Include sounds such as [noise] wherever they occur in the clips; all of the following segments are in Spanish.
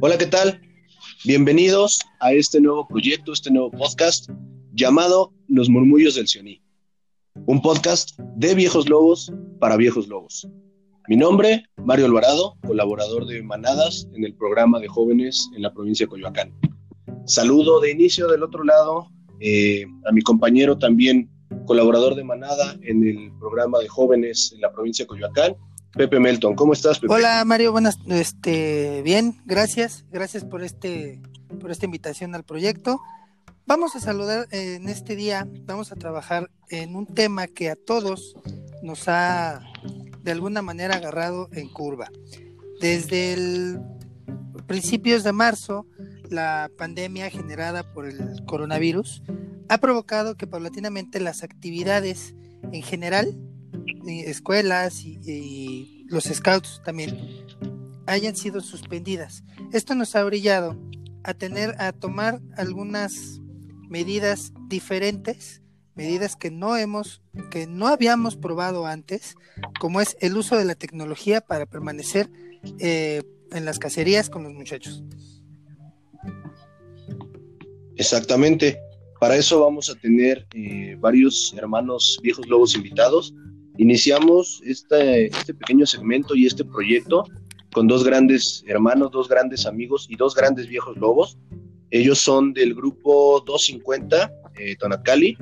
Hola, ¿qué tal? Bienvenidos a este nuevo proyecto, este nuevo podcast llamado Los Murmullos del Sioní. Un podcast de viejos lobos para viejos lobos. Mi nombre, Mario Alvarado, colaborador de Manadas en el programa de jóvenes en la provincia de Coyoacán. Saludo de inicio del otro lado eh, a mi compañero también colaborador de Manada en el programa de jóvenes en la provincia de Coyoacán, Pepe Melton. ¿Cómo estás, Pepe? Hola, Mario, buenas, este, bien, gracias, gracias por este, por esta invitación al proyecto. Vamos a saludar eh, en este día, vamos a trabajar en un tema que a todos nos ha de alguna manera agarrado en curva. Desde el principios de marzo, la pandemia generada por el coronavirus ha provocado que paulatinamente las actividades en general, escuelas y, los scouts también, hayan sido suspendidas. Esto nos ha brillado a tener, a tomar algunas medidas diferentes, medidas que no hemos, que no habíamos probado antes, como es el uso de la tecnología para permanecer eh, en las cacerías con los muchachos. Exactamente. Para eso vamos a tener eh, varios hermanos viejos lobos invitados. Iniciamos este, este pequeño segmento y este proyecto con dos grandes hermanos, dos grandes amigos y dos grandes viejos lobos. Ellos son del grupo 250, eh, Tonacali.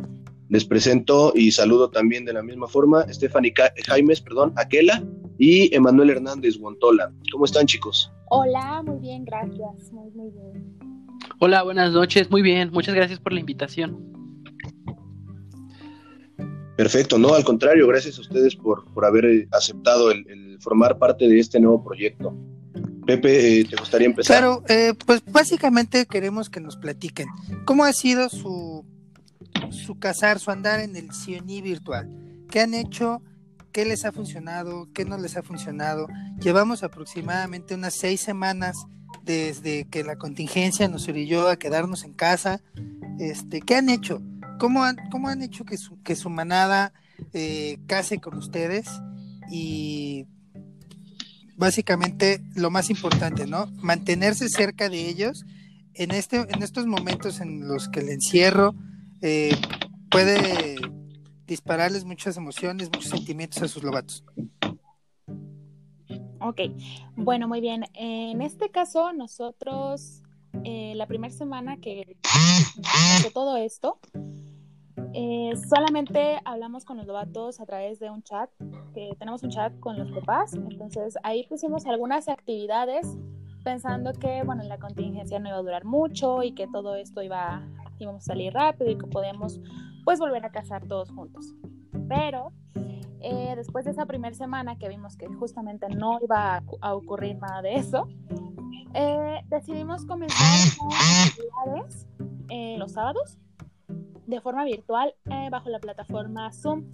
Les presento y saludo también de la misma forma Stephanie Jaimes, perdón, Aquela y Emanuel Hernández Guantola. ¿Cómo están, chicos? Hola, muy bien, gracias. Muy, muy bien. Hola, buenas noches. Muy bien, muchas gracias por la invitación. Perfecto, no, al contrario, gracias a ustedes por, por haber eh, aceptado el, formar parte de este nuevo proyecto. Pepe, eh, ¿te gustaría empezar? Claro, eh, pues básicamente queremos que nos platiquen cómo ha sido su, su casar, su andar en el Sioní virtual. ¿Qué han hecho? ¿Qué les ha funcionado? ¿Qué no les ha funcionado? Llevamos aproximadamente unas seis semanas desde que la contingencia nos orilló a quedarnos en casa. Este, ¿Qué han hecho? ¿Cómo han, cómo han hecho que su, que su manada eh, case con ustedes? Y básicamente lo más importante, ¿no? Mantenerse cerca de ellos en, este, en estos momentos en los que el encierro eh, puede dispararles muchas emociones, muchos sentimientos a sus lobatos. Ok, bueno, muy bien. En este caso, nosotros, eh, la primera semana que todo esto, eh, solamente hablamos con los lobatos a través de un chat, que tenemos un chat con los papás, entonces ahí pusimos algunas actividades pensando que, bueno, la contingencia no iba a durar mucho y que todo esto iba, íbamos a salir rápido y que podíamos, pues, volver a casar todos juntos. Pero eh, después de esa primera semana que vimos que justamente no iba a, ocurrir nada de eso, eh, decidimos comenzar con actividades eh, los sábados de forma virtual bajo la plataforma Zoom.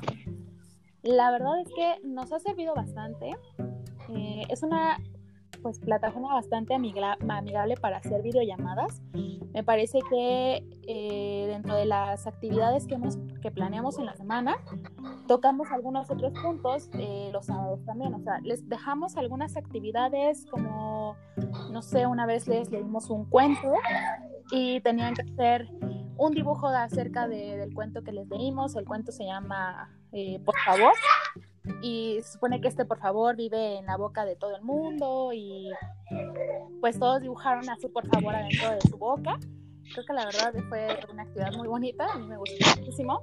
La verdad es que nos ha servido bastante. es una pues plataforma bastante amigable para hacer videollamadas. Me parece que eh, dentro de las actividades que, hemos, que planeamos en la semana, tocamos algunos otros puntos eh, los sábados también. O sea, les dejamos algunas actividades como, no sé, una vez les leímos un cuento y tenían que hacer un dibujo acerca del cuento que les leímos. El cuento se llama eh, Por favor y se supone que este por favor vive en la boca de todo el mundo y pues todos dibujaron a su por favor adentro de su boca. Creo que la verdad fue una actividad muy bonita, a mí me gustó muchísimo.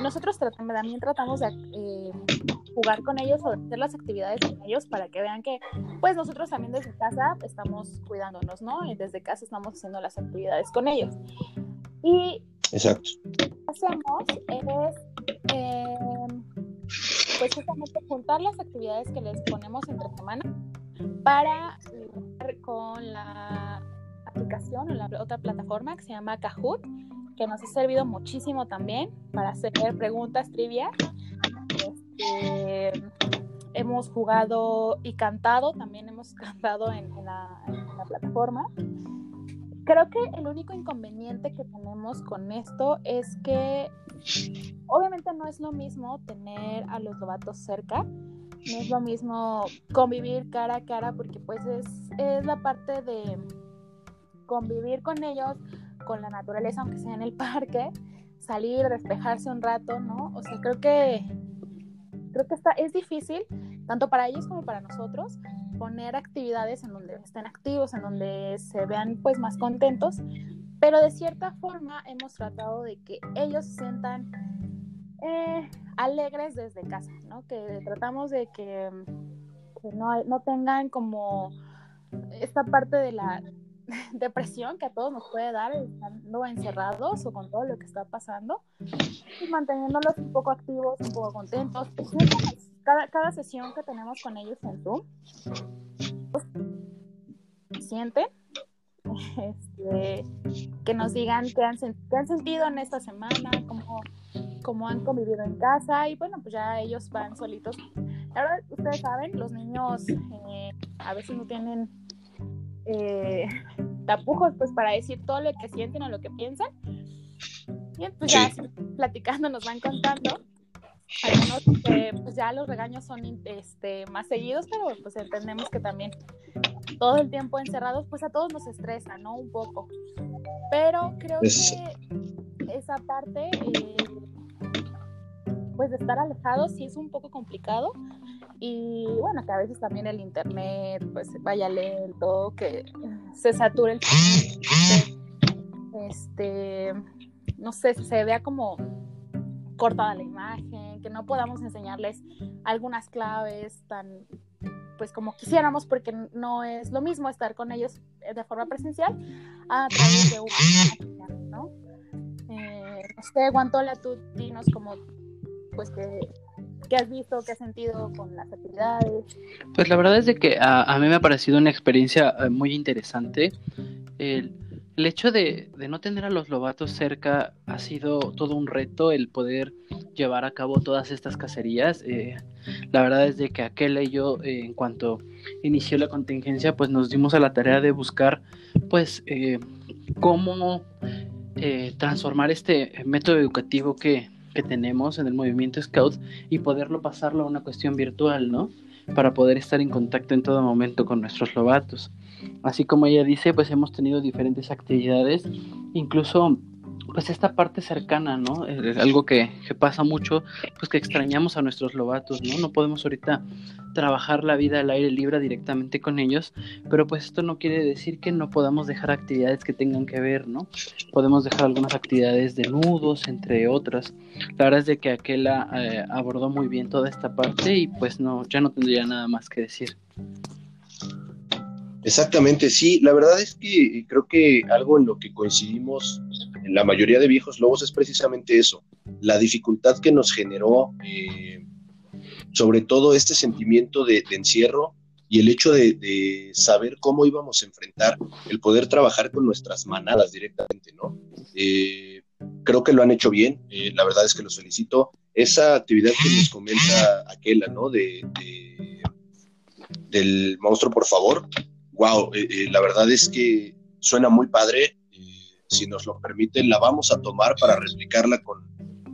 Nosotros también tratamos de eh, jugar con ellos o hacer las actividades con ellos para que vean que pues nosotros también desde casa estamos cuidándonos, ¿no? Y desde casa estamos haciendo las actividades con ellos. Y Exacto. hacemos es... Eh, pues justamente juntar las actividades que les ponemos entre semana para con la aplicación o la otra plataforma que se llama Kahoot, que nos ha servido muchísimo también para hacer preguntas trivia. Este, hemos jugado y cantado, también hemos [laughs] cantado en, la, en la plataforma. Creo que el único inconveniente que tenemos con esto es que obviamente no es lo mismo tener a los lobatos cerca, no es lo mismo convivir cara a cara porque pues es, es la parte de convivir con ellos, con la naturaleza, aunque sea en el parque, salir, despejarse un rato, ¿no? O sea, creo que creo que está, es difícil, tanto para ellos como para nosotros, poner actividades en donde estén activos, en donde se vean pues más contentos, pero de cierta forma hemos tratado de que ellos se sientan eh, alegres desde casa, ¿no? Que tratamos de que, no, no tengan como esta parte de la [laughs] depresión que a todos nos puede dar estando encerrados o con todo lo que está pasando y manteniéndolos un poco activos, un poco contentos. Cada, cada sesión que tenemos con ellos en Zoom, sienten [laughs] este, que nos digan qué han, qué han sentido en esta semana, cómo, cómo han convivido en casa y bueno, pues ya ellos van solitos. Ahora, ustedes saben, los niños eh, a veces no tienen eh, [laughs] tapujos pues para decir todo lo que sienten o lo que piensan. Y pues ya platicando nos van contando. Algunos pues ya los regaños son este, más seguidos, pero pues entendemos que también todo el tiempo encerrados pues a todos nos estresa, ¿no? Un poco. Pero creo que esa parte eh, pues de estar alejados sí es un poco complicado y bueno, que a veces también el internet pues vaya lento, que se sature el este, no sé, se vea como cortada la imagen, que no podamos enseñarles algunas claves tan pues como quisiéramos porque no es lo mismo estar con ellos de forma presencial a través de una ¿no? Eh, no sé, Guantola, tú dinos como pues que ¿Qué has visto? ¿Qué has sentido con las actividades? Pues la verdad es de que a, mí me ha parecido una experiencia eh, muy interesante. El, hecho de, no tener a los lobatos cerca ha sido todo un reto el poder llevar a cabo todas estas cacerías. Eh, la verdad es de que aquel y yo, eh, en cuanto inició la contingencia, pues nos dimos a la tarea de buscar, pues, cómo transformar este método educativo que, que tenemos en el movimiento Scout y poderlo pasarlo a una cuestión virtual, ¿no? Para poder estar en contacto en todo momento con nuestros lobatos. Así como ella dice, pues hemos tenido diferentes actividades, incluso pues esta parte cercana, ¿no? Es algo que, pasa mucho, pues que extrañamos a nuestros lobatos, ¿no? No podemos ahorita trabajar la vida al aire libre directamente con ellos, pero pues esto no quiere decir que no podamos dejar actividades que tengan que ver, ¿no? Podemos dejar algunas actividades de nudos, entre otras. La verdad es de que Aquela eh, abordó muy bien toda esta parte y pues no, ya no tendría nada más que decir. Exactamente, sí. La verdad es que creo que algo en lo que coincidimos en la mayoría de viejos lobos es precisamente eso, la dificultad que nos generó, eh, sobre todo este sentimiento de, encierro y el hecho de, saber cómo íbamos a enfrentar el poder trabajar con nuestras manadas directamente, ¿no? Eh, creo que lo han hecho bien, eh, la verdad es que los felicito. Esa actividad que nos comenta Aquela, ¿no? De, del monstruo, por favor, wow, la verdad es que suena muy padre si nos lo permiten, la vamos a tomar para replicarla con,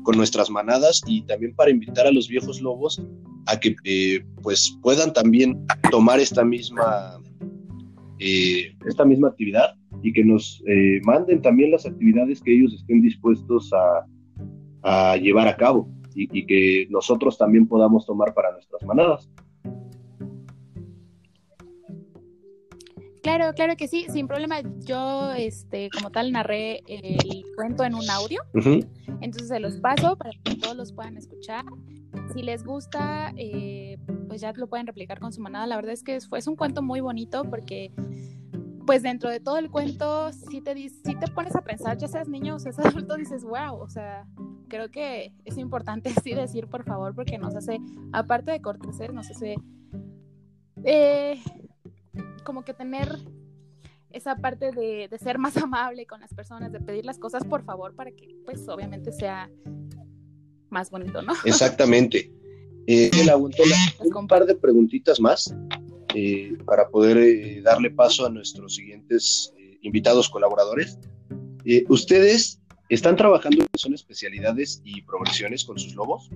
con nuestras manadas y también para invitar a los viejos lobos a que eh, pues puedan también tomar esta misma eh, esta misma actividad y que nos eh, manden también las actividades que ellos estén dispuestos a, a llevar a cabo y, que nosotros también podamos tomar para nuestras manadas. Claro, claro que sí, sin problema. Yo, este, como tal, narré el cuento en un audio. Entonces se los paso para que todos los puedan escuchar. Si les gusta, eh, pues ya lo pueden replicar con su manada. La verdad es que fue, es un cuento muy bonito porque, pues dentro de todo el cuento, si te, si te pones a pensar, ya seas niño o seas [laughs] adulto, dices, wow, o sea, creo que es importante [laughs] sí decir, por favor, porque nos hace, aparte de corteses, nos hace... Eh, como que tener esa parte de, ser más [laughs] amable con las personas, de pedir las cosas por favor para que pues obviamente sea más bonito, ¿no? [laughs] Exactamente. Eh, un par de preguntitas más eh, para poder eh, darle paso a nuestros siguientes eh, invitados colaboradores. ¿Ustedes están trabajando en son especialidades y progresiones con sus lobos?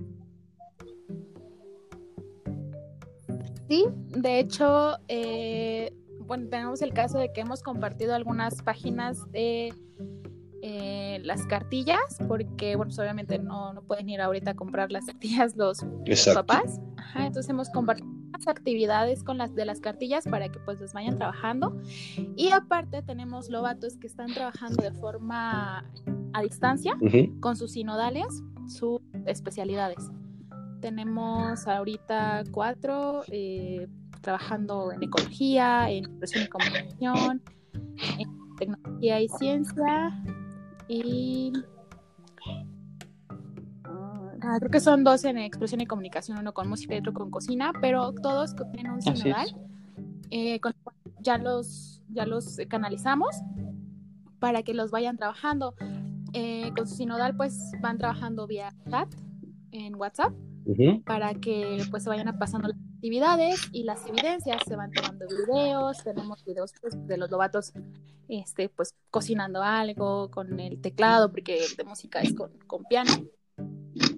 Sí, de hecho, bueno, tenemos el caso de que hemos compartido algunas páginas de eh, las cartillas, porque, bueno, pues obviamente no, no, pueden ir ahorita a comprar las cartillas los, papás. entonces hemos compartido actividades con las de las cartillas para que pues los vayan trabajando. Y aparte tenemos lobatos que están trabajando de forma a distancia con sus sinodales, sus especialidades. Tenemos ahorita cuatro eh, trabajando en ecología, en expresión y comunicación, en tecnología y ciencia, y ah, creo que son dos en expresión y comunicación, uno con música y otro con cocina, pero todos tienen un sinodal. Eh, ya los ya los canalizamos para que los vayan trabajando. Eh, con su sinodal pues van trabajando vía chat en WhatsApp para que pues se vayan pasando las actividades y las evidencias, se van tomando videos, tenemos videos pues, de los lobatos este, pues cocinando algo con el teclado, porque de música es con, con piano.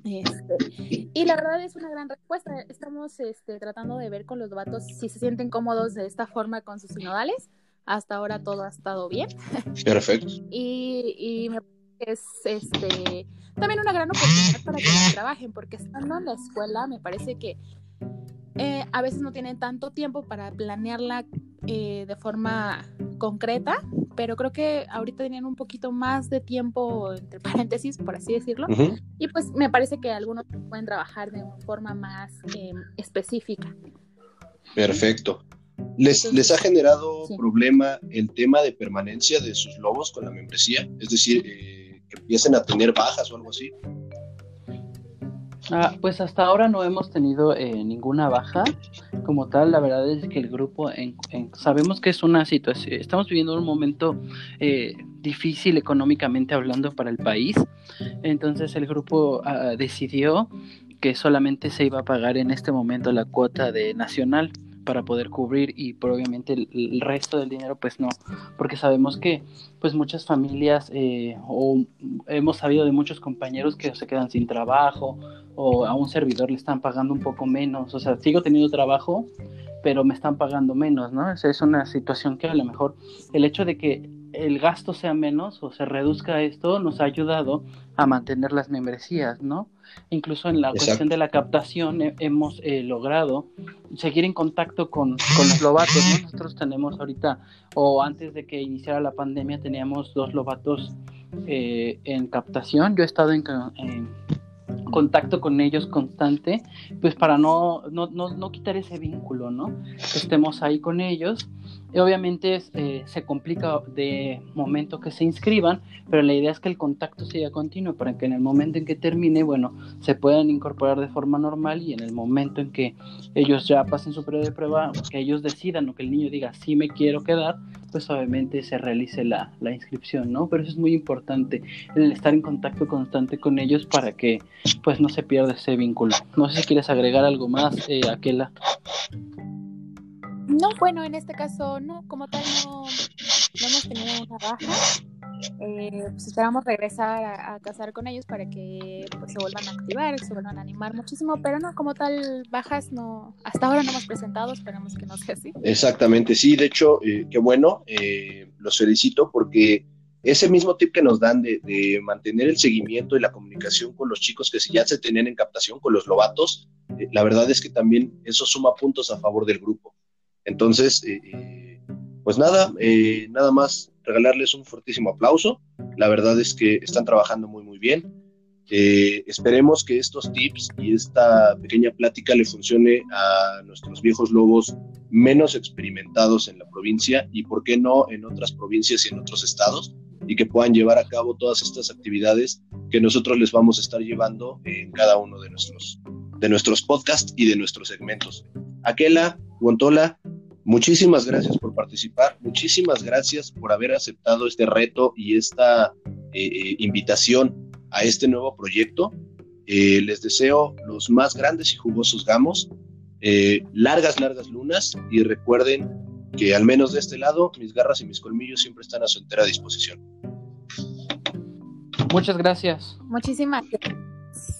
Este, y la verdad es una gran respuesta. Estamos este, tratando de ver con los lobatos si se sienten cómodos de esta forma con sus sinodales. Hasta ahora todo ha estado bien. Perfecto. y, y me es este también una gran oportunidad para que trabajen, porque estando en la escuela me parece que eh, a veces no tienen tanto tiempo para planearla eh, de forma concreta, pero creo que ahorita tienen un poquito más de tiempo, entre [laughs] paréntesis, por así decirlo, y pues me parece que algunos pueden trabajar de una forma más em, específica. Perfecto. ¿Les, ¿Les ha generado problema el tema de permanencia de sus lobos con la membresía? Es decir, eh, que empiecen a tener bajas o algo así? Ah, pues hasta ahora no hemos tenido eh, ninguna baja como tal. La verdad es que el grupo, sabemos que es una situación, estamos viviendo un momento eh, difícil económicamente hablando para el país. Entonces el grupo ah, decidió que solamente se iba a pagar en este momento la cuota de nacional para poder cubrir y por obviamente el, resto del dinero pues no, porque sabemos que pues muchas familias eh, o hemos sabido de muchos compañeros que se quedan sin trabajo o a un servidor le están pagando un poco menos, o sea, sigo teniendo trabajo, pero me están pagando menos, ¿no? O es una situación que a lo mejor el hecho de que el gasto sea menos o se reduzca esto nos ha ayudado a mantener las membresías, ¿no? Incluso en la cuestión de la captación hemos eh, logrado seguir en contacto con, los lobatos, ¿no? Nosotros tenemos ahorita, o antes de que iniciara la pandemia, teníamos dos lobatos eh, en captación. Yo he estado en, en contacto con ellos constante, pues para no, no, no, quitar ese vínculo, ¿no? Que estemos ahí con ellos. Y obviamente eh, se complica de momento que se inscriban, pero la idea es que el contacto siga continuo para que en el momento en que termine, bueno, se puedan incorporar de forma normal y en el momento en que ellos ya pasen su periodo de prueba, que ellos decidan o que el niño diga sí me quiero quedar, pues obviamente se realice la, la inscripción, ¿no? Pero eso es muy importante, el estar en contacto constante con ellos para que pues no se pierda ese vínculo. No sé si quieres agregar algo más, eh, Aquela. No, bueno, en este caso no, como tal no, hemos tenido una baja. Eh, pues esperamos regresar a, casar con ellos para que pues, se vuelvan a activar, se vuelvan a animar muchísimo, pero no, como tal, bajas no, hasta ahora no hemos presentado, esperamos que no sea así. Exactamente, sí, de hecho, eh, qué bueno, eh, los felicito porque ese mismo tip que nos dan de, mantener el seguimiento y la comunicación con los chicos que si ya se tenían en captación, con los lobatos, eh, la verdad es que también eso suma puntos a favor del grupo. Entonces, eh, eh, pues nada, nada más regalarles un fortísimo aplauso. La verdad es que están trabajando muy, muy bien. esperemos que estos tips y esta pequeña plática le funcione a nuestros viejos lobos menos experimentados en la provincia y, por qué no, en otras provincias y en otros estados y que puedan llevar a cabo todas estas actividades que nosotros les vamos a estar llevando en cada uno de nuestros, de nuestros podcasts y de nuestros segmentos. Aquela, Guantola, muchísimas gracias por participar, muchísimas gracias por haber aceptado este reto y esta eh, eh, invitación a este nuevo proyecto. Eh, les deseo los más grandes y jugosos gamos, largas, largas lunas y recuerden que al menos de este lado, mis garras y mis colmillos siempre están a su entera disposición. Muchas gracias. Muchísimas gracias.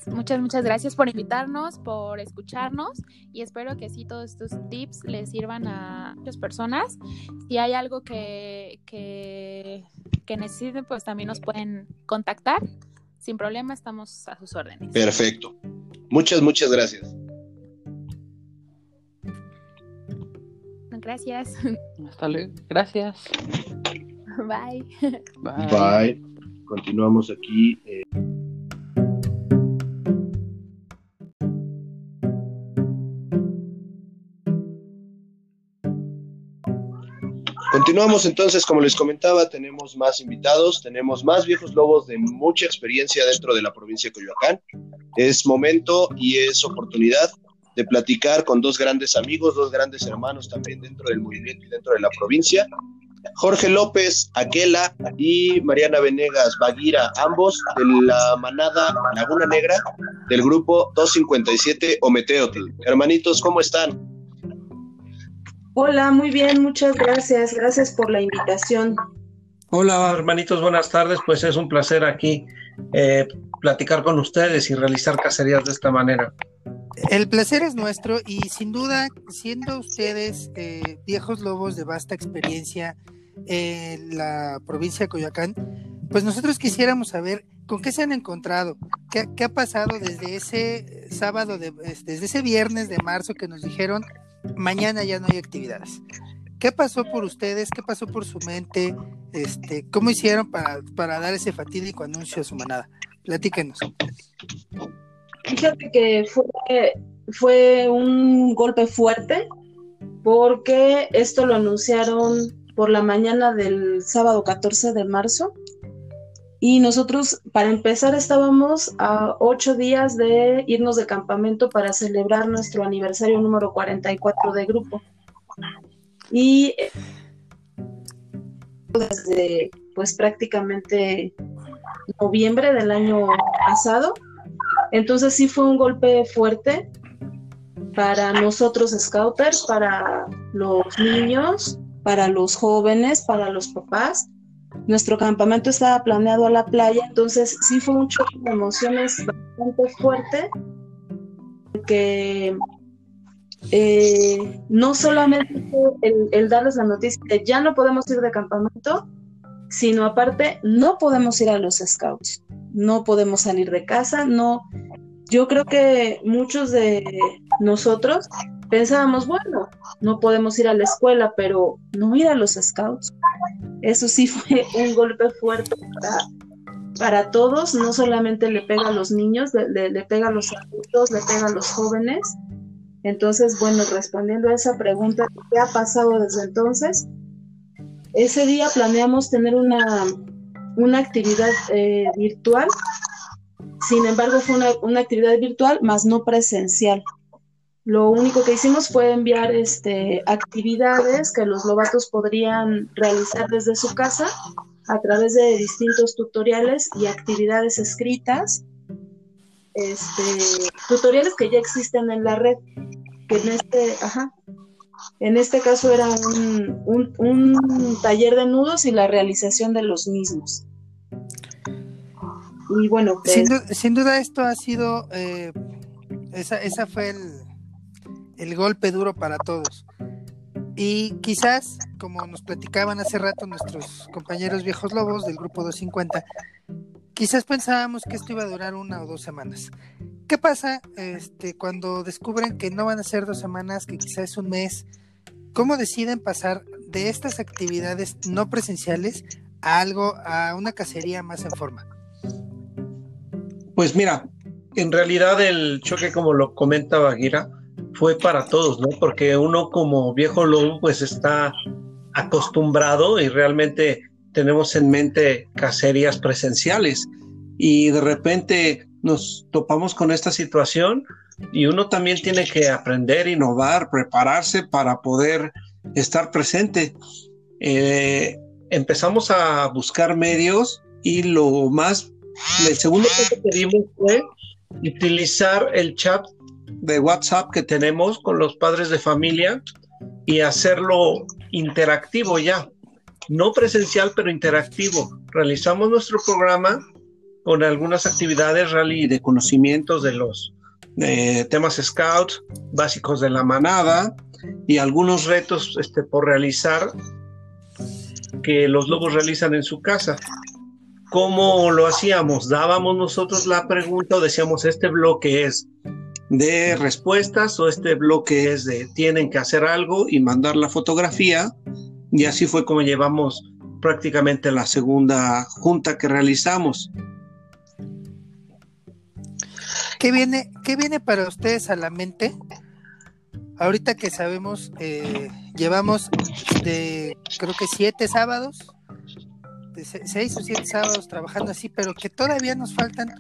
Muchas, muchas gracias por invitarnos, por escucharnos y espero que sí todos estos tips les sirvan a muchas personas. Si hay algo que, que, que necesiten, pues también nos pueden contactar. Sin problema, estamos a sus órdenes. Perfecto. Muchas, muchas gracias. Gracias. Hasta luego. Gracias. Bye. Bye. Bye. Continuamos aquí. eh. Continuamos entonces, como les comentaba, tenemos más invitados, tenemos más viejos lobos de mucha experiencia dentro de la provincia de Coyoacán. Es momento y es oportunidad de platicar con dos grandes amigos, dos grandes hermanos también dentro del movimiento y dentro de la provincia. Jorge López, Aquela y Mariana Venegas Baguira, ambos de la manada Laguna Negra del grupo 257 Ometeotl. Hermanitos, ¿cómo están? Hola, muy bien, muchas gracias. Gracias por la invitación. Hola hermanitos, buenas tardes. Pues es un placer aquí eh, platicar con ustedes y realizar cacerías de esta manera. El placer es nuestro y sin duda, siendo ustedes eh, viejos lobos de vasta experiencia en la provincia de Coyoacán, pues nosotros quisiéramos saber con qué se han encontrado, qué, qué ha pasado desde ese sábado, de, desde ese viernes de marzo que nos dijeron mañana ya no hay actividades. ¿Qué pasó por ustedes? ¿Qué pasó por su mente? Este, ¿Cómo hicieron para, para dar ese fatídico anuncio a su manada? Platíquenos. Fíjate que fue, fue un golpe fuerte porque esto lo anunciaron por la mañana del sábado 14 de marzo y nosotros para empezar estábamos a ocho días de irnos de campamento para celebrar nuestro aniversario número 44 de grupo. Y desde pues prácticamente noviembre del año pasado. Entonces sí fue un golpe fuerte para nosotros scouters, para los niños, para los jóvenes, para los papás. Nuestro campamento estaba planeado a la playa, entonces sí fue un choque de emociones bastante fuerte, porque eh, no solamente el, el darles la noticia de ya no podemos ir de campamento, sino aparte no podemos ir a los scouts, no podemos salir de casa, no. Yo creo que muchos de nosotros pensábamos, bueno, no podemos ir a la escuela, pero no ir a los scouts. Eso sí [laughs] fue un golpe fuerte para, para todos, no solamente le pega a los niños, le, le, pega a los adultos, le pega a los jóvenes. Entonces, bueno, respondiendo a esa pregunta, ¿qué ha pasado desde entonces? Ese día planeamos tener una, una actividad eh, virtual, sin embargo fue una, una, actividad virtual, más no presencial. Lo único que hicimos fue enviar este, actividades que los lobatos podrían realizar desde su casa a través de distintos tutoriales y actividades escritas, este, tutoriales que ya existen en la red, que en este, ajá, en este caso era un, un, un, taller de nudos y la realización de los mismos. Y bueno, pues... sin, du sin, duda esto ha sido, eh, esa, esa fue el, el, golpe duro para todos. Y quizás, como nos platicaban hace rato nuestros compañeros viejos lobos del grupo 250, quizás pensábamos que esto iba a durar una o dos semanas. ¿Qué pasa este, cuando descubren que no van a ser dos semanas, que quizás es un mes? ¿Cómo deciden pasar de estas actividades no presenciales a algo, a una cacería más en forma? Pues mira, en realidad el choque, como lo comenta Baguira, fue para todos, ¿no? Porque uno como viejo lobo, pues está acostumbrado y realmente tenemos en mente cacerías presenciales y de repente nos topamos con esta situación y uno también tiene que aprender, innovar, prepararse para poder estar presente. Eh, empezamos a buscar medios y lo más, el segundo que pedimos fue utilizar el chat de WhatsApp que tenemos con los padres de familia y hacerlo interactivo ya, no presencial, pero interactivo. Realizamos nuestro programa con algunas actividades rally de conocimientos de los eh, temas scout, básicos de la manada y algunos retos este, por realizar que los lobos realizan en su casa. ¿Cómo lo hacíamos? Dábamos nosotros la pregunta o decíamos, este bloque es de respuestas o este bloque es de tienen que hacer algo y mandar la fotografía. Y así fue como llevamos prácticamente la segunda junta que realizamos. ¿Qué viene, qué viene para ustedes a la mente? Ahorita que sabemos, eh, llevamos de creo que siete sábados, seis o siete sábados trabajando así, pero que todavía nos faltan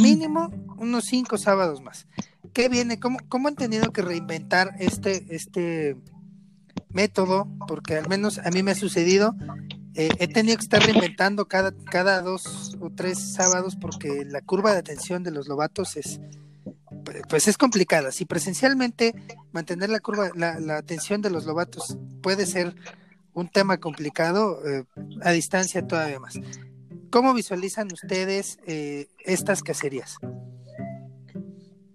mínimo unos cinco sábados más. ¿Qué viene? ¿Cómo, cómo han tenido que reinventar este, este método? Porque al menos a mí me ha sucedido eh, he tenido que estar reinventando cada, cada dos o tres sábados porque la curva de atención de los lobatos es pues es complicada. Si presencialmente mantener la curva, la, atención de los lobatos puede ser un tema complicado, eh, a distancia todavía más. ¿Cómo visualizan ustedes eh, estas cacerías?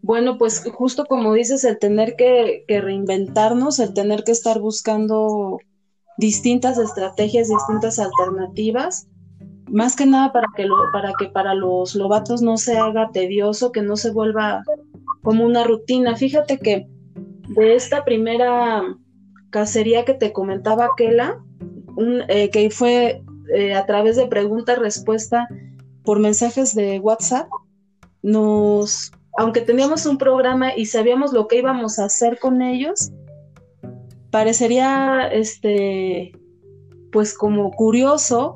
Bueno, pues justo como dices, el tener que, reinventarnos, el tener que estar buscando distintas estrategias, distintas alternativas, más que nada para que, lo, para que para los lobatos no se haga tedioso, que no se vuelva como una rutina. Fíjate que de esta primera cacería que te comentaba Kela, eh, que fue eh, a través de pregunta-respuesta por mensajes de WhatsApp, nos, aunque teníamos un programa y sabíamos lo que íbamos a hacer con ellos, parecería este pues como curioso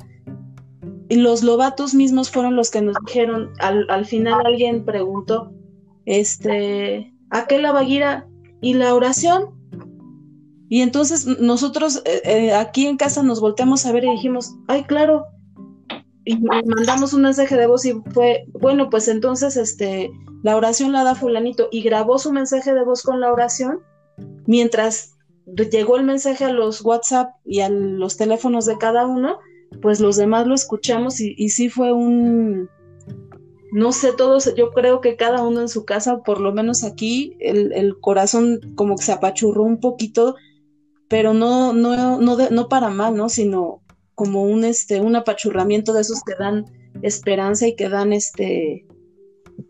y los lobatos mismos fueron los que nos dijeron al, final alguien preguntó este ¿a qué la vaguira y la oración? Y entonces nosotros eh, eh, aquí en casa nos volteamos a ver y dijimos, ay, claro, y mandamos un mensaje de voz y fue, bueno, pues entonces este, la oración la da fulanito y grabó su mensaje de voz con la oración mientras llegó el mensaje a los WhatsApp y a los teléfonos de cada uno, pues los demás lo escuchamos y, sí fue un, no sé, todos, yo creo que cada uno en su casa, por lo menos aquí, el, el corazón como que se apachurró un poquito, pero no, no, no, no para mal, ¿no? Sino como un, este, un apachurramiento de esos que dan esperanza y que dan, este,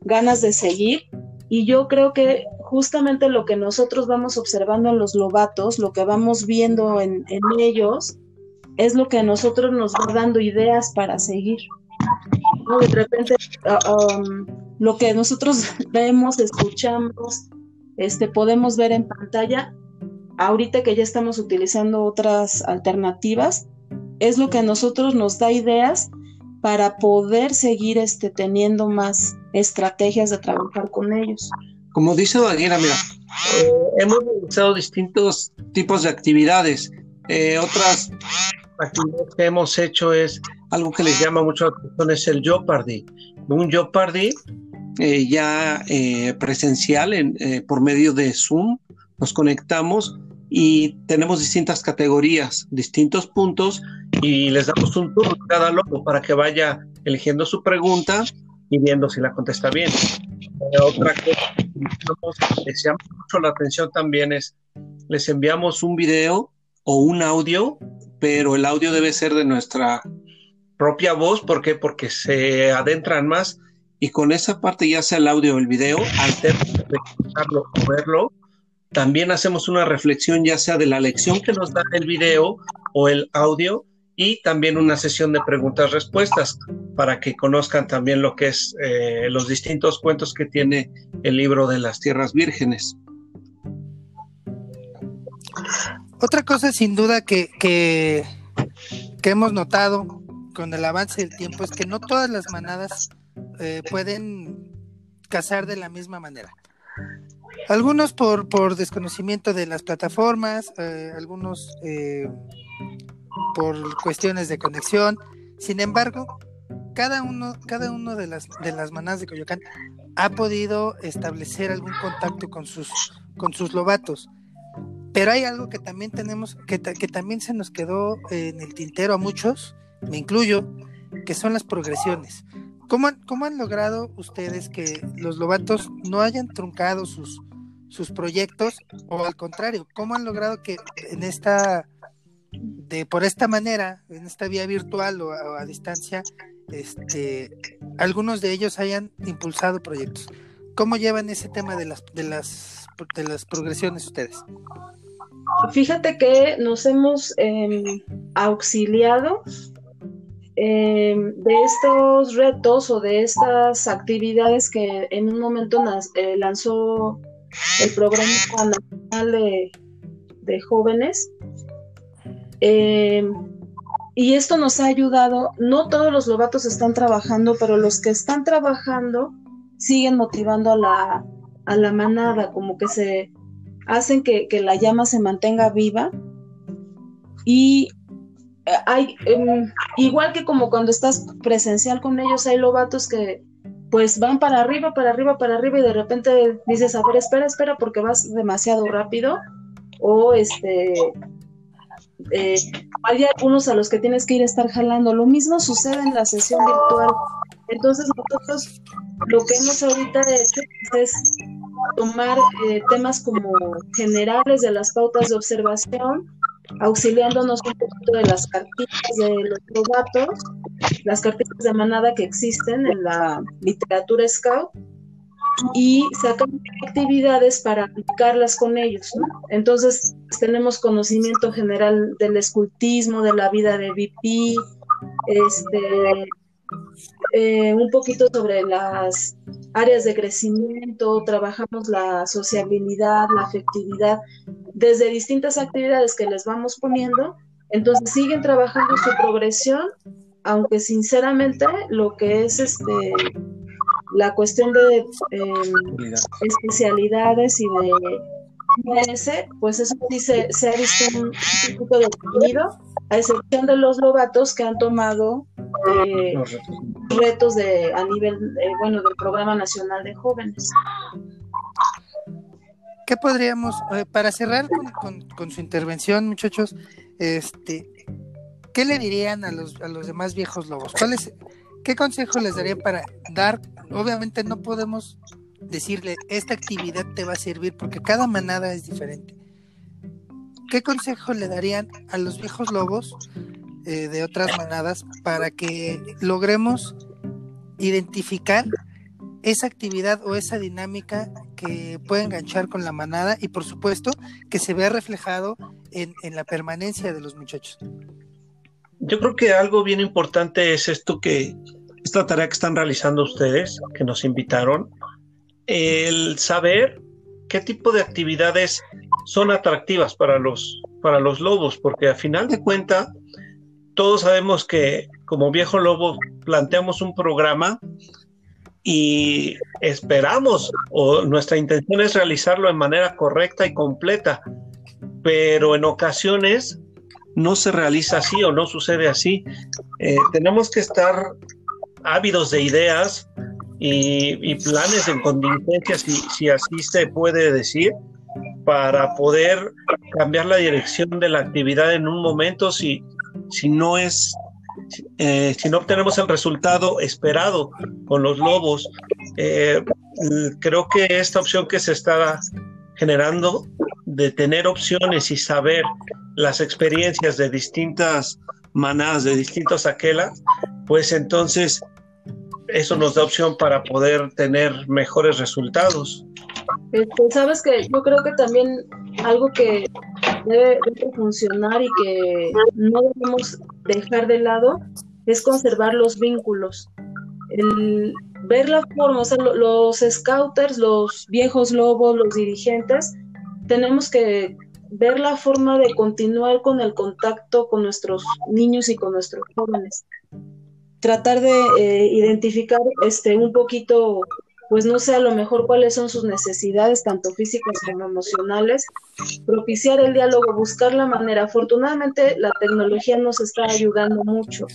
ganas de seguir. Y yo creo que justamente lo que nosotros vamos observando en los lobatos, lo que vamos viendo en, ellos, es lo que a nosotros nos va dando ideas para seguir. De repente, ah, um, lo que nosotros [laughs] vemos, escuchamos, este, podemos ver en pantalla, ahorita que ya estamos utilizando otras alternativas, es lo que a nosotros nos da ideas para poder seguir este, teniendo más estrategias de trabajar con ellos. Como dice Baguera, mira, eh, hemos realizado distintos tipos de actividades. Eh, otras actividades que hemos hecho es algo que les llama mucho la atención, es el Jeopardy. Un Jeopardy eh, ya presencial en, por medio de Zoom, nos conectamos y tenemos distintas categorías, distintos puntos y les damos un turno cada loco para que vaya eligiendo su pregunta y viendo si la contesta bien. otra cosa que les llama mucho la atención también es, les enviamos un video o un audio, pero el audio debe ser de nuestra propia voz, ¿por qué? Porque se adentran más y con esa parte, ya sea el audio o el video, al de escucharlo o verlo, también hacemos una reflexión ya sea de la lección que nos da el video o el audio y también una sesión de preguntas-respuestas para que conozcan también lo que es eh, los distintos cuentos que tiene el libro de las tierras vírgenes. Otra cosa sin duda que, que, hemos notado con el avance del tiempo es que no todas las manadas eh, pueden cazar de la misma manera. Algunos por, por desconocimiento de las plataformas, eh, algunos por cuestiones de conexión. Sin embargo, cada uno, cada uno de las de las manadas de Coyoacán ha podido establecer algún contacto con sus, con sus lobatos. Pero hay algo que también tenemos, que, que también se nos quedó en el tintero a muchos, me incluyo, que son las progresiones. ¿Cómo han, ¿Cómo han logrado ustedes que los lobatos no hayan truncado sus, sus proyectos o al contrario, cómo han logrado que en esta de por esta manera, en esta vía virtual o a, distancia, este, algunos de ellos hayan impulsado proyectos. ¿Cómo llevan ese tema de las de las de las progresiones ustedes? Fíjate que nos hemos em, auxiliado em, de estos retos o de estas actividades que en un momento eh, lanzó el programa nacional de, de jóvenes Em, y esto nos ha ayudado, no todos los lobatos están trabajando, pero los que están trabajando siguen motivando a la, a la manada, como que se hacen que, la llama se mantenga viva. Y eh, hay, em, igual que como cuando estás presencial con ellos, hay lobatos que pues van para arriba, para arriba, para arriba y de repente dices, a ver, espera, espera, porque vas demasiado rápido. O este, eh, hay algunos a los que tienes que ir a estar jalando. Lo mismo sucede en la sesión virtual. Entonces nosotros lo que hemos ahorita hecho es tomar eh, temas como generales de las pautas de observación, auxiliándonos un poquito de las cartitas de los robatos, las cartitas de manada que existen en la literatura scout, y sacar actividades para aplicarlas con ellos. Entonces, tenemos conocimiento general del escultismo, de la vida de VP, este, eh, un poquito sobre las áreas de crecimiento, trabajamos la sociabilidad, la afectividad, desde distintas actividades que les vamos poniendo. Entonces siguen trabajando su progresión, aunque sinceramente lo que es este la cuestión de em, especialidades y de ese, pues eso sí se, ha visto un, poco definido, a excepción de los lobatos que han tomado eh, retos de a nivel, eh, bueno, del Programa Nacional de Jóvenes. ¿Qué podríamos, eh, para cerrar con, su intervención, muchachos, este, ¿qué le dirían a los, a los demás viejos lobos? ¿Cuál es, ¿Qué consejo les daría para dar? Obviamente no podemos decirle, esta actividad te va a servir porque cada manada es diferente. ¿Qué consejo le darían a los viejos lobos eh, de otras manadas para que logremos identificar esa actividad o esa dinámica que puede enganchar con la manada y por supuesto que se vea reflejado en, en la permanencia de los muchachos? Yo creo que algo bien importante es esto que, esta tarea que están realizando ustedes, que nos invitaron, el saber qué tipo de actividades son atractivas para los, para los lobos, porque a final de cuentas, todos sabemos que como viejo lobo planteamos un programa y esperamos o nuestra intención es realizarlo de manera correcta y completa, pero en ocasiones no se realiza así o no sucede así. Eh, tenemos que estar ávidos de ideas y, planes en contingencia, si, si así se puede decir, para poder cambiar la dirección de la actividad en un momento si, si no es eh, si no obtenemos el resultado esperado con los lobos, eh, creo que esta opción que se está generando de tener opciones y saber las experiencias de distintas manadas, de distintos aquelas, pues entonces eso nos da opción para poder tener mejores resultados. Este, Sabes que yo creo que también algo que debe, funcionar y que no debemos dejar de lado es conservar los vínculos. Ver la forma, o sea, los scouters, los viejos lobos, los dirigentes, tenemos que ver la forma de continuar con el contacto con nuestros niños y con nuestros jóvenes. Tratar de eh, identificar este, un poquito, pues no sé, a lo mejor cuáles son sus necesidades, tanto físicas como emocionales, propiciar el diálogo, buscar la manera. Afortunadamente la tecnología nos está ayudando mucho,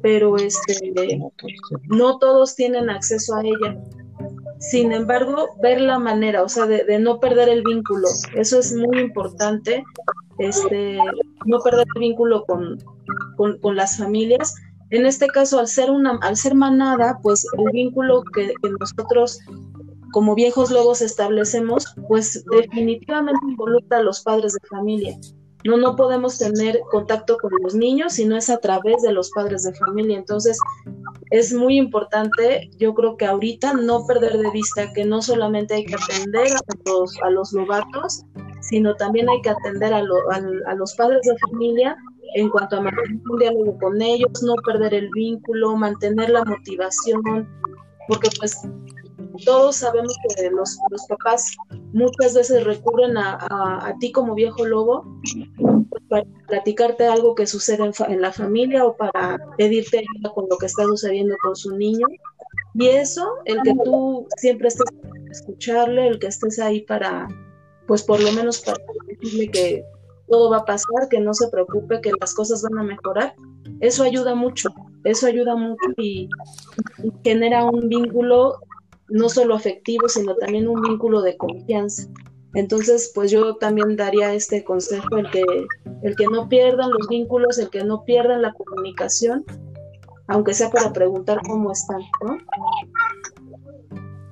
pero este, no todos tienen acceso a ella. Sin embargo, ver la manera, o sea, de, no perder el vínculo, eso es muy importante, este, no perder el vínculo con, con, las familias En este caso, al ser, una, al ser manada, pues el vínculo que, nosotros como viejos lobos establecemos, pues definitivamente involucra a los padres de familia. No, no podemos tener contacto con los niños si no es a través de los padres de familia. Entonces, es muy importante, yo creo que ahorita no perder de vista que no solamente hay que atender a los, a los lobatos, sino también hay que atender a, a, los padres de familia en cuanto a mantener un diálogo con ellos, no perder el vínculo, mantener la motivación, porque pues todos sabemos que los, los papás muchas veces recurren a, a, ti como viejo lobo pues, para platicarte algo que sucede en, en, la familia o para pedirte ayuda con lo que está sucediendo con su niño. Y eso, el que tú siempre estés para escucharle, el que estés ahí para, pues por lo menos para decirle que todo va a pasar, que no se preocupe, que las cosas van a mejorar, eso ayuda mucho, eso ayuda mucho y, genera un vínculo no solo afectivo, sino también un vínculo de confianza. Entonces, pues yo también daría este consejo, el que, el que no pierdan los vínculos, el que no pierdan la comunicación, aunque sea para preguntar cómo están.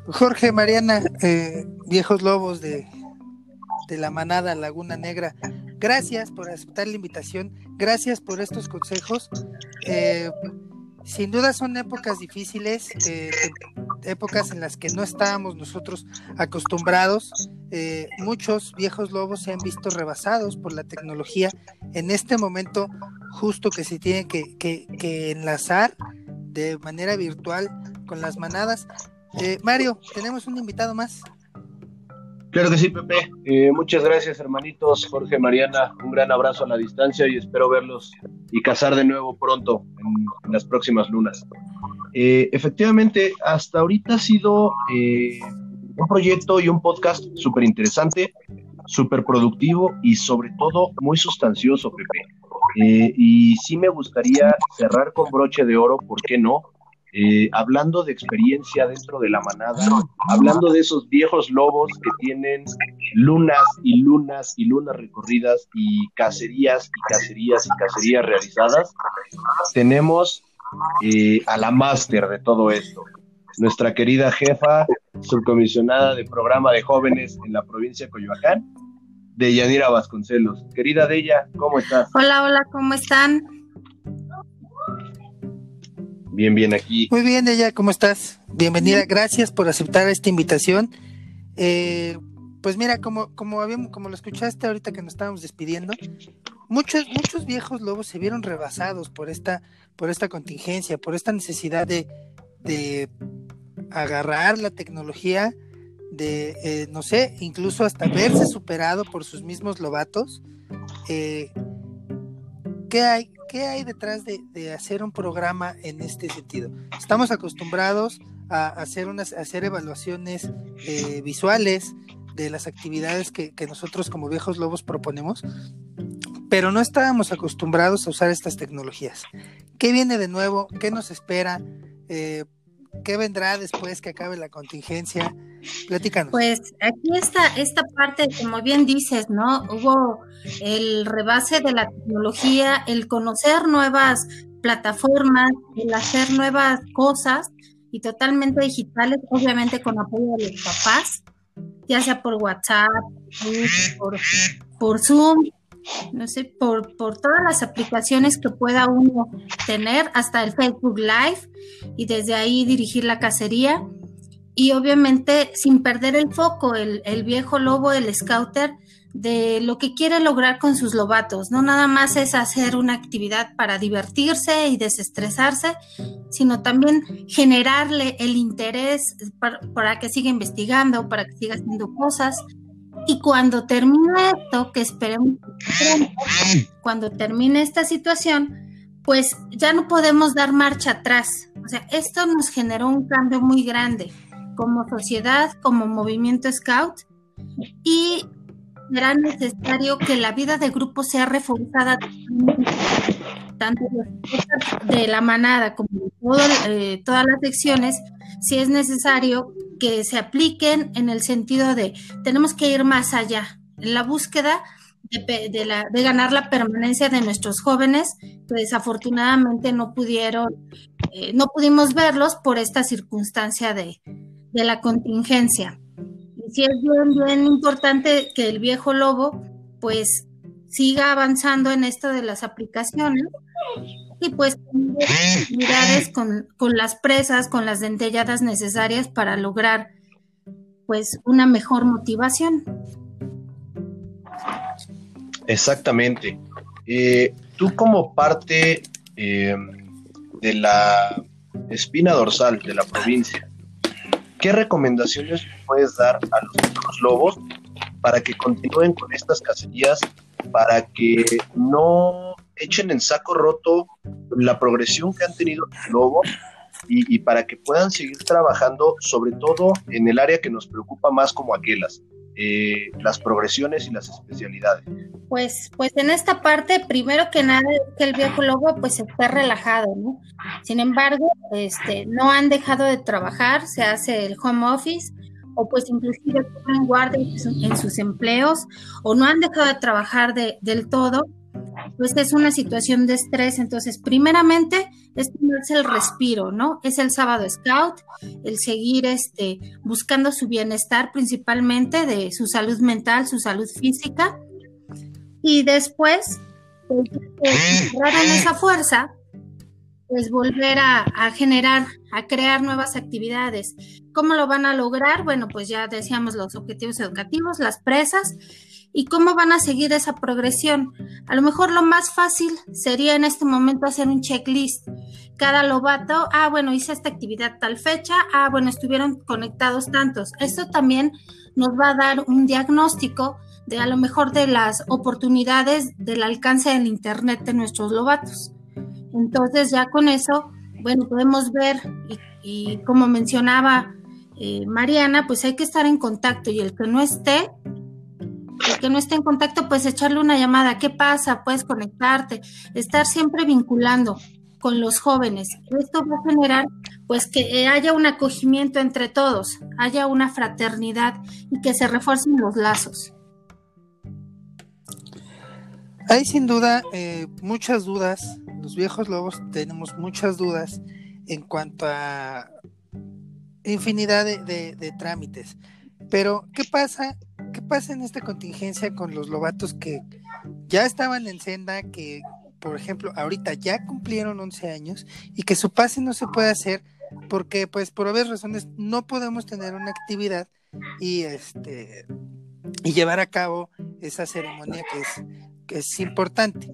Jorge, Mariana, eh, viejos lobos de, de la manada Laguna Negra, gracias por aceptar la invitación, gracias por estos consejos. Eh, sin duda son épocas difíciles, eh, épocas en las que no estábamos nosotros acostumbrados. Eh, muchos viejos lobos se han visto rebasados por la tecnología. En este momento, justo que se tiene que, enlazar de manera virtual con las manadas. Eh, Mario, tenemos un invitado más. Claro que sí, Pepe. Eh, muchas gracias, hermanitos. Jorge, Mariana, un gran abrazo a la distancia y espero verlos y cazar de nuevo pronto en, las próximas lunas. Eh, efectivamente, hasta ahorita ha sido eh, un proyecto y un podcast súper interesante, súper productivo y sobre todo muy sustancioso, Pepe. y sí me gustaría cerrar con broche de oro, ¿por qué no? Eh, hablando de experiencia dentro de la manada, hablando de esos viejos lobos que tienen lunas y lunas y lunas recorridas y cacerías y cacerías y cacerías realizadas, tenemos eh, a la máster de todo esto, nuestra querida jefa subcomisionada de programa de jóvenes en la provincia de Coyoacán, de Yanira Vasconcelos. Querida Deya, ¿cómo estás? Hola, hola, ¿cómo están? Bien, bien aquí. Muy bien, ella, ¿cómo estás? Bienvenida, gracias por aceptar esta invitación. Eh, pues mira, como, como, habíamos, como lo escuchaste ahorita que nos estábamos despidiendo, muchos, muchos viejos lobos se vieron rebasados por esta, por esta contingencia, por esta necesidad de, de agarrar la tecnología, de, eh, no sé, incluso hasta verse superado por sus mismos lobatos. Eh, ¿Qué hay? ¿Qué hay detrás de, hacer un programa en este sentido? Estamos acostumbrados a hacer, unas, hacer evaluaciones eh, visuales de las actividades que, nosotros como viejos lobos proponemos, pero no estábamos acostumbrados a usar estas tecnologías. ¿Qué viene de nuevo? ¿Qué nos espera? Eh, ¿Qué vendrá después que acabe la contingencia? Platícanos. Pues aquí está esta parte, como bien dices, ¿no? Hubo el rebase de la tecnología, el conocer nuevas plataformas, el hacer nuevas cosas y totalmente digitales, obviamente con apoyo de los papás, ya sea por WhatsApp, por, por Zoom, no sé, por, por todas las aplicaciones que pueda uno tener, hasta el Facebook Live, y desde ahí dirigir la cacería. Y obviamente sin perder el foco, el, el viejo lobo, el scouter, de lo que quiere lograr con sus lobatos. No nada más es hacer una actividad para divertirse y desestresarse, sino también generarle el interés para, para que siga investigando, para que siga haciendo cosas, y cuando termine esto, que esperemos, cuando termine esta situación, pues ya no podemos dar marcha atrás. O sea, esto nos generó un cambio muy grande como sociedad, como movimiento scout, y será necesario que la vida de grupo sea reforzada tanto de la manada como de eh, todas las secciones, si es necesario que se apliquen en el sentido de tenemos que ir más allá, en la búsqueda de, la, de ganar la permanencia de nuestros jóvenes, que desafortunadamente no pudieron, eh, no pudimos verlos por esta circunstancia de, de la contingencia. Y sí es bien, bien importante que el viejo lobo, pues, siga avanzando en esto de las aplicaciones y pues con, con las presas, con las dentelladas necesarias para lograr pues una mejor motivación. Exactamente. Eh, tú como parte eh, de la espina dorsal de la provincia, ¿qué recomendaciones puedes dar a los otros lobos para que continúen con estas cacerías, para que no echen en saco roto la progresión que han tenido los lobos y, para que puedan seguir trabajando, sobre todo en el área que nos preocupa más como aquelas, eh, las progresiones y las especialidades. Pues, pues en esta parte, primero que nada, que el viejo lobo pues esté relajado, ¿no? Sin embargo, este, no han dejado de trabajar, se hace el home office, o pues inclusive en guardia en sus empleos, o no han dejado de trabajar de, del todo, pues es una situación de estrés. Entonces, primeramente, es el respiro, ¿no? Es el sábado scout, el seguir este, buscando su bienestar principalmente de su salud mental, su salud física. Y después, pues, en esa fuerza, pues volver a, generar, a crear nuevas actividades. ¿Cómo lo van a lograr? Bueno, pues ya decíamos los objetivos educativos, las presas y cómo van a seguir esa progresión. A lo mejor lo más fácil sería en este momento hacer un checklist. Cada lobato, ah, bueno, hice esta actividad tal fecha, ah, bueno, estuvieron conectados tantos. Esto también nos va a dar un diagnóstico de a lo mejor de las oportunidades del alcance del Internet de nuestros lobatos. Entonces ya con eso, bueno, podemos ver y, como mencionaba eh, Mariana, pues hay que estar en contacto y el que no esté, el que no esté en contacto, pues echarle una llamada, ¿qué pasa? Puedes conectarte, estar siempre vinculando con los jóvenes. Esto va a generar pues que haya un acogimiento entre todos, haya una fraternidad y que se refuercen los lazos. Hay sin duda eh, muchas dudas, los viejos lobos tenemos muchas dudas en cuanto a infinidad de trámites. Pero, ¿qué pasa ¿qué pasa en esta contingencia con los lobatos que ya estaban en senda, que por ejemplo ahorita ya cumplieron 11 años y que su pase no se puede hacer porque pues por obvias razones no podemos tener una actividad y este y llevar a cabo esa ceremonia que es que es importante.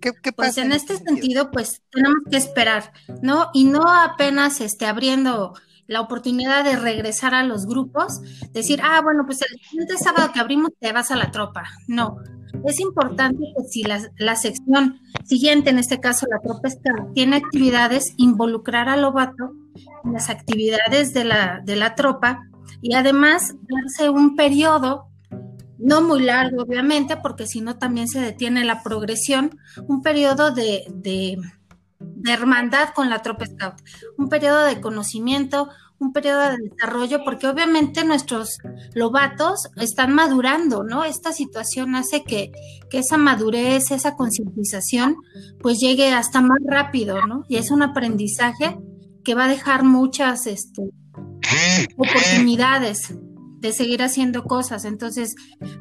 ¿Qué, qué pues en, este, este sentido? pues tenemos que esperar, ¿no? Y no apenas este abriendo la oportunidad de regresar a los grupos, decir, ah, bueno, pues el siguiente sábado que abrimos te vas a la tropa. No, es importante que si la, sección siguiente, en este caso la tropa está, tiene actividades, involucrar al lobato en las actividades de la, de la tropa y además darse un periodo, no muy largo obviamente, porque si no también se detiene la progresión, un periodo de, de de hermandad con la tropa scout, un periodo de conocimiento, un periodo de desarrollo, porque obviamente nuestros lobatos están madurando, ¿no? Esta situación hace que, que esa madurez, esa concientización, pues llegue hasta más rápido, ¿no? Y es un aprendizaje que va a dejar muchas este, oportunidades de seguir haciendo cosas. Entonces,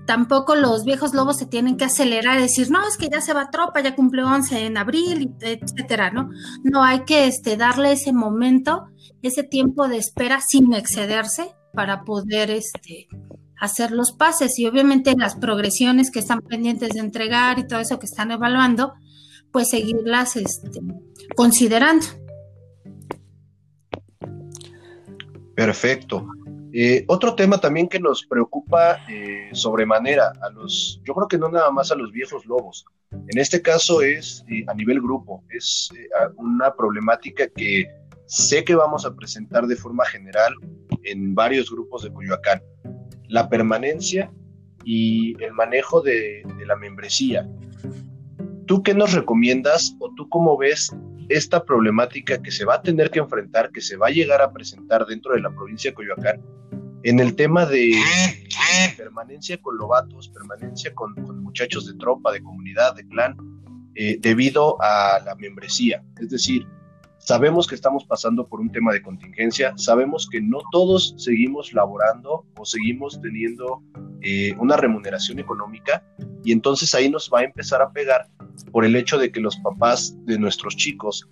tampoco los viejos lobos se tienen que acelerar y decir, no, es que ya se va tropa, ya cumple 11 en abril, etcétera, ¿no? No, hay que este, darle ese momento, ese tiempo de espera sin excederse para poder este, hacer los pases. Y obviamente las progresiones que están pendientes de entregar y todo eso que están evaluando, pues seguirlas este, considerando. Perfecto. Eh, otro tema también que nos preocupa eh, sobremanera a los, yo creo que no nada más a los viejos lobos, en este caso es eh, a nivel grupo, es una problemática que sé que vamos a presentar de forma general en varios grupos de Coyoacán, la permanencia y el manejo de la membresía. ¿Tú qué nos recomiendas o tú cómo ves esta problemática que se va a tener que enfrentar, que se va a llegar a presentar dentro de la provincia de Coyoacán en el tema de permanencia con lobatos, permanencia con, muchachos de tropa, de comunidad, de clan, eh, debido a la membresía. Es decir, sabemos que estamos pasando por un tema de contingencia, sabemos que no todos seguimos laborando o seguimos teniendo eh, una remuneración económica y entonces ahí nos va a empezar a pegar por el hecho de que los papás de nuestros chicos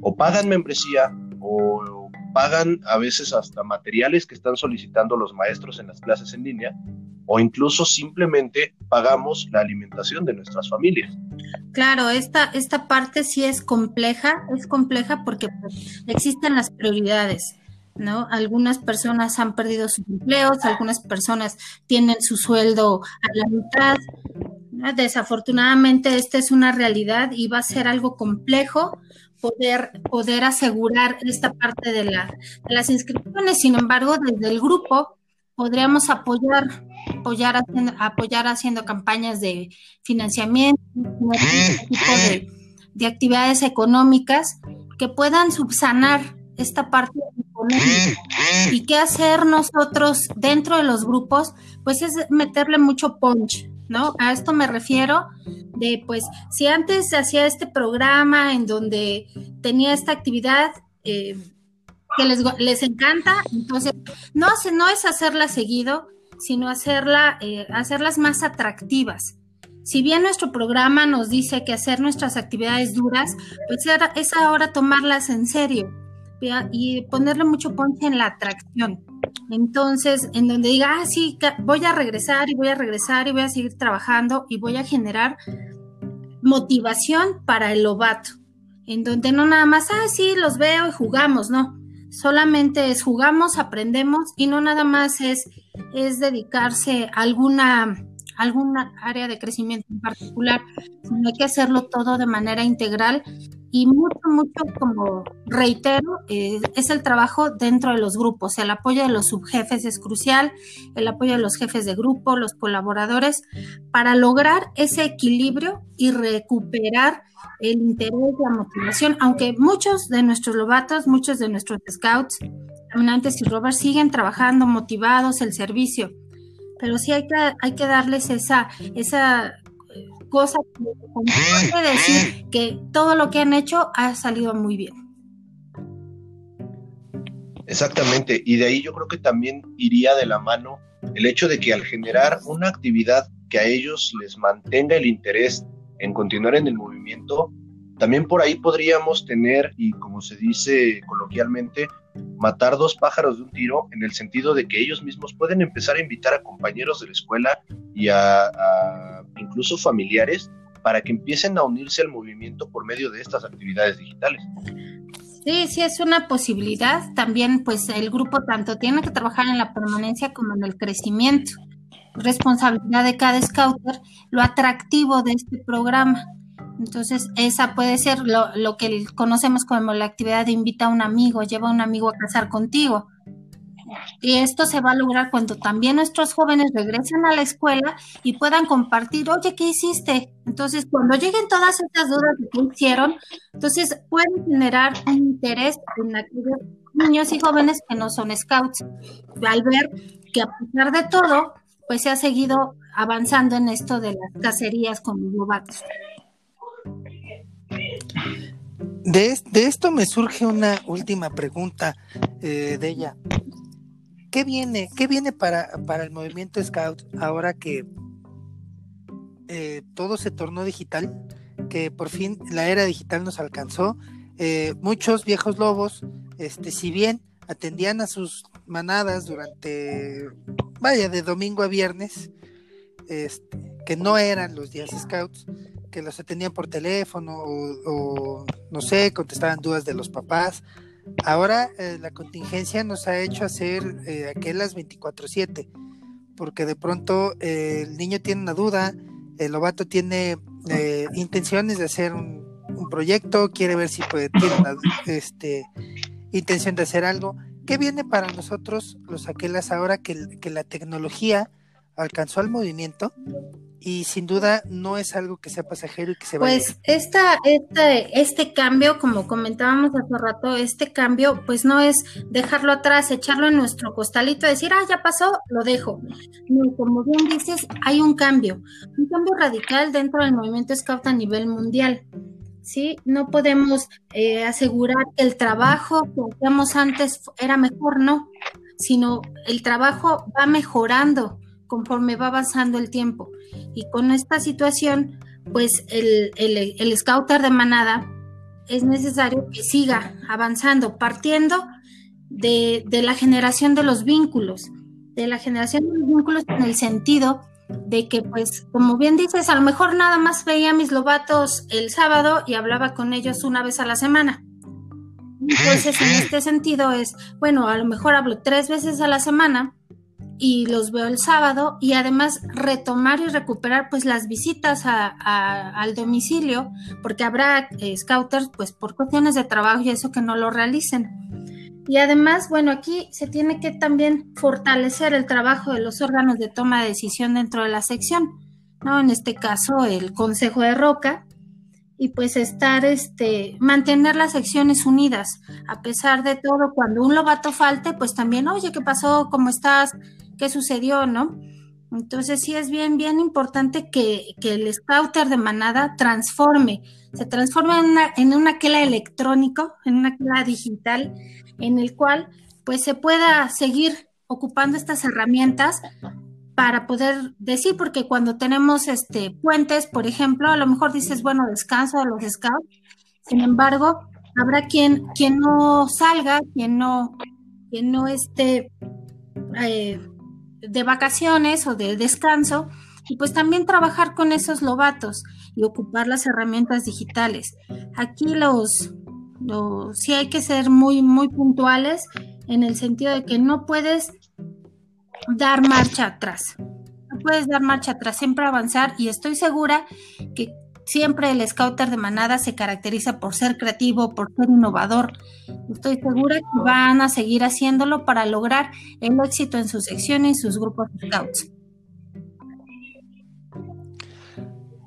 o pagan membresía o pagan a veces hasta materiales que están solicitando los maestros en las clases en línea o incluso simplemente pagamos la alimentación de nuestras familias. Claro, esta, esta parte sí es compleja, es compleja porque existen las prioridades. ¿No? Algunas personas han perdido sus empleos, algunas personas tienen su sueldo a la mitad. Desafortunadamente, esta es una realidad y va a ser algo complejo poder, poder asegurar esta parte de, la, las inscripciones. Sin embargo, desde el grupo podríamos apoyar, apoyar, haciendo, apoyar haciendo campañas de financiamiento, tipo de, de actividades económicas que puedan subsanar esta parte económica. ¿Y qué hacer nosotros dentro de los grupos? Pues es meterle mucho punch, ¿no? A esto me refiero de, pues, si antes hacía este programa en donde tenía esta actividad eh, que les, les, encanta, entonces, no, no es hacerla seguido, sino hacerla, eh, hacerlas más atractivas. Si bien nuestro programa nos dice que hacer nuestras actividades duras, pues es ahora tomarlas en serio y ponerle mucho ponche en la atracción. Entonces, en donde diga, ah, sí, voy a regresar y voy a regresar y voy a seguir trabajando y voy a generar motivación para el lobato. En donde no nada más, ah, sí, los veo y jugamos, no. Solamente es jugamos, aprendemos y no nada más es, es dedicarse a alguna alguna área de crecimiento en particular, sino hay que hacerlo todo de manera integral y mucho, mucho, como reitero, eh, es el trabajo dentro de los grupos. El apoyo de los subjefes es crucial, el apoyo de los jefes de grupo, los colaboradores, para lograr ese equilibrio y recuperar el interés, la motivación, aunque muchos de nuestros lobatos, muchos de nuestros scouts, caminantes y rovers siguen trabajando motivados el servicio, pero sí hay que, hay que darles esa, esa cosa que decir que todo lo que han hecho ha salido muy bien. Exactamente, y de ahí yo creo que también iría de la mano el hecho de que al generar una actividad que a ellos les mantenga el interés en continuar en el movimiento, también por ahí podríamos tener, y como se dice coloquialmente, matar dos pájaros de un tiro en el sentido de que ellos mismos pueden empezar a invitar a compañeros de la escuela y a, incluso familiares para que empiecen a unirse al movimiento por medio de estas actividades digitales. Sí, sí es una posibilidad. También, pues, el grupo tanto tiene que trabajar en la permanencia como en el crecimiento. Responsabilidad de cada scouter, lo atractivo de este programa. Entonces, esa puede ser lo, que conocemos como la actividad de invita a un amigo, lleva a un amigo a casar contigo. Y esto se va a lograr cuando también nuestros jóvenes regresen a la escuela y puedan compartir, oye, ¿qué hiciste? Entonces, cuando lleguen todas estas dudas qué hicieron, entonces pueden generar un interés en aquellos niños y jóvenes que no son scouts. Al ver que a pesar de todo, pues se ha seguido avanzando en esto de las cacerías con los lobatos. De, esto me surge una última pregunta eh, de ella. ¿Qué viene, qué viene para, para el movimiento Scout ahora que eh, todo se tornó digital? Que por fin la era digital nos alcanzó. Eh, muchos viejos lobos, este, si bien atendían a sus manadas durante, vaya, de domingo a viernes, este, que no eran los días scouts, que los atendían por teléfono o, no sé, contestaban dudas de los papás. Ahora eh, la contingencia nos ha hecho hacer eh, aquellas 24/7, porque de pronto eh, el niño tiene una duda, el lobato tiene eh, intenciones de hacer un, proyecto, quiere ver si puede, tiene una este, intención de hacer algo. ¿Qué viene para nosotros los aquelas ahora que, que la tecnología alcanzó al movimiento y sin duda no es algo que sea pasajero y que se vaya. Pues esta, este, este cambio, como comentábamos hace rato, este cambio, pues no es dejarlo atrás, echarlo en nuestro costalito, decir, ah, ya pasó, lo dejo. No, como bien dices, hay un cambio, un cambio radical dentro del movimiento Scout a nivel mundial. ¿sí? No podemos eh, asegurar que el trabajo que hacíamos antes era mejor, no, sino el trabajo va mejorando conforme va avanzando el tiempo. Y con esta situación, pues el, el, scouter de manada es necesario que siga avanzando, partiendo de, de, la generación de los vínculos, de la generación de los vínculos en el sentido de que, pues, como bien dices, a lo mejor nada más veía a mis lobatos el sábado y hablaba con ellos una vez a la semana. Entonces, en este sentido es, bueno, a lo mejor hablo tres veces a la semana y los veo el sábado y además retomar y recuperar pues las visitas al domicilio porque habrá eh, scouters pues por cuestiones de trabajo y eso que no lo realicen. Y además, bueno, aquí se tiene que también fortalecer el trabajo de los órganos de toma de decisión dentro de la sección, ¿no? En este caso, el Consejo de Roca, y pues estar, este, mantener las secciones unidas, a pesar de todo, cuando un lobato falte, pues también, oye, ¿qué pasó? ¿Cómo estás? ¿Qué sucedió? ¿No? Entonces sí es bien, bien importante que, el scouter de manada transforme, se transforme en una, en un aquela electrónico, en una aquela digital, en el cual pues se pueda seguir ocupando estas herramientas para poder decir, porque cuando tenemos este puentes, por ejemplo, a lo mejor dices, bueno, descanso de los scouts, sin embargo, habrá quien, quien no salga, quien no, quien no esté eh, de vacaciones o de descanso, y pues también trabajar con esos lobatos y ocupar las herramientas digitales. Aquí los, los sí hay que ser muy, muy puntuales en el sentido de que no puedes dar marcha atrás. No puedes dar marcha atrás, siempre avanzar y estoy segura que siempre el scouter de manada se caracteriza por ser creativo, por ser innovador. Estoy segura que van a seguir haciéndolo para lograr el éxito en sus secciones y sus grupos de scouts.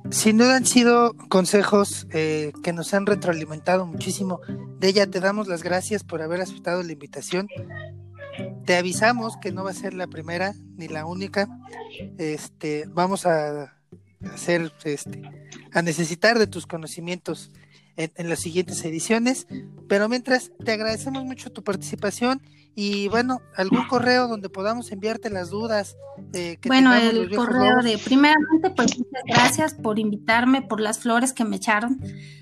Sin duda han sido consejos eh, que nos han retroalimentado muchísimo. De ella te damos las gracias por haber aceptado la invitación te avisamos que no va a ser la primera ni la única. Este, vamos a hacer, este, a necesitar de tus conocimientos en, las siguientes ediciones. Pero mientras, te agradecemos mucho tu participación y bueno, algún correo donde podamos enviarte las dudas. Eh, bueno, el correo de, primeramente, pues muchas gracias por invitarme, por las flores que me echaron.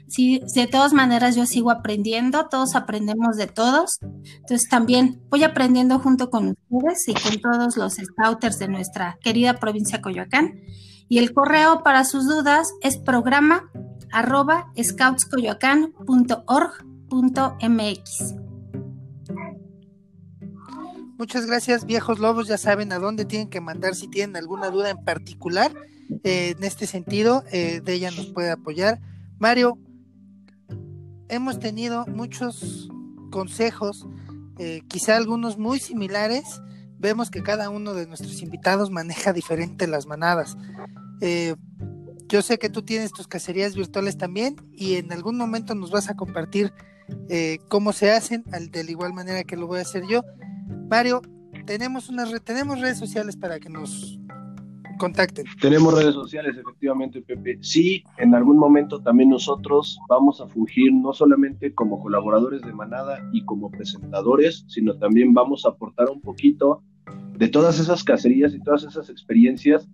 Sí, de todas maneras yo sigo aprendiendo, todos aprendemos de todos. Entonces también voy aprendiendo junto con ustedes y con todos los scouters de nuestra querida provincia Coyoacán. Y el correo para sus dudas es programa arroba scoutscoyoacán.org.mx. Muchas gracias, viejos lobos. Ya saben a dónde tienen que mandar si tienen alguna duda en particular. Eh, en este sentido, eh, de ella nos puede apoyar. Mario, hemos tenido muchos consejos, eh, quizá algunos muy similares. Vemos que cada uno de nuestros invitados maneja diferente las manadas. yo sé que tú tienes tus cacerías virtuales también y en algún momento nos vas a compartir cómo se hacen, de la igual manera que lo voy a hacer yo. Mario, tenemos unas tenemos redes sociales para que nos contacten. Tenemos redes sociales, efectivamente, Pepe. Sí, en algún momento también nosotros vamos a fungir no solamente como colaboradores de Manada y como presentadores, sino también vamos a aportar un poquito de todas esas cacerías y todas esas experiencias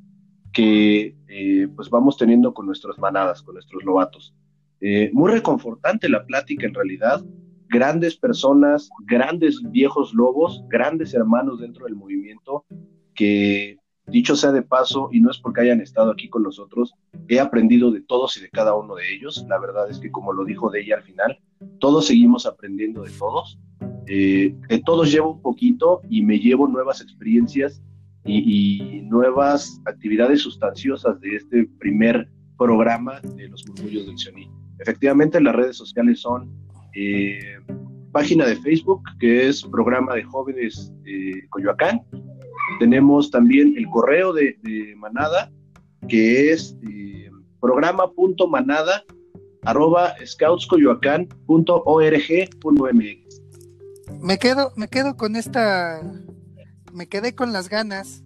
que eh, pues vamos teniendo con nuestras manadas, con nuestros lobatos. Eh, muy reconfortante la plática en realidad grandes personas, grandes viejos lobos, grandes hermanos dentro del movimiento, que dicho sea de paso, y no es porque hayan estado aquí con nosotros, he aprendido de todos y de cada uno de ellos. La verdad es que, como lo dijo de ella al final, todos seguimos aprendiendo de todos. Eh, de todos llevo un poquito y me llevo nuevas experiencias y, nuevas actividades sustanciosas de este primer programa de los murmullos del Sioní. Efectivamente, las redes sociales son eh, página de Facebook, que es Programa de Jóvenes Coyoacán. Tenemos también el correo de, Manada, que es eh, programa.manada arroba scoutscoyoacán.org.mx. Me quedo, me quedo con esta, me quedé con las ganas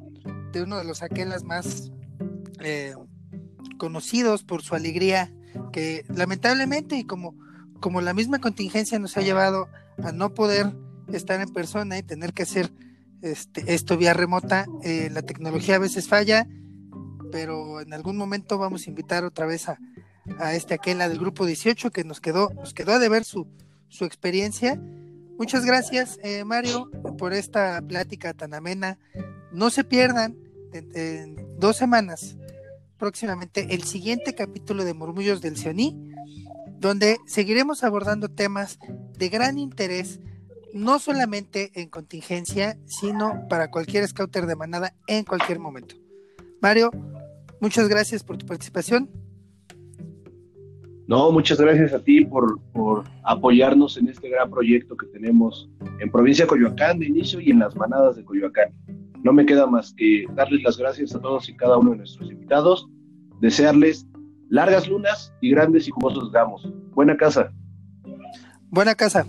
de uno de los aquelas más eh, conocidos por su alegría, que lamentablemente y como, como la misma contingencia nos ha llevado a no poder estar en persona y tener que hacer este, esto vía remota, eh, la tecnología a veces falla, pero en algún momento vamos a invitar otra vez a, a este Aquela del grupo 18 que nos quedó, nos quedó de ver su, su experiencia. Muchas gracias, eh, Mario, por esta plática tan amena. No se pierdan en, dos semanas próximamente el siguiente capítulo de Murmullos del Sioní, donde seguiremos abordando temas de gran interés, no solamente en contingencia, sino para cualquier scouter de manada en cualquier momento. Mario, muchas gracias por tu participación. No, muchas gracias a ti por, apoyarnos en este gran proyecto que tenemos en provincia de Coyoacán de inicio y en las manadas de Coyoacán. No me queda más que darles las gracias a todos y cada uno de nuestros invitados, desearles largas lunas y grandes y jugosos gamos. Buena casa. Buena casa.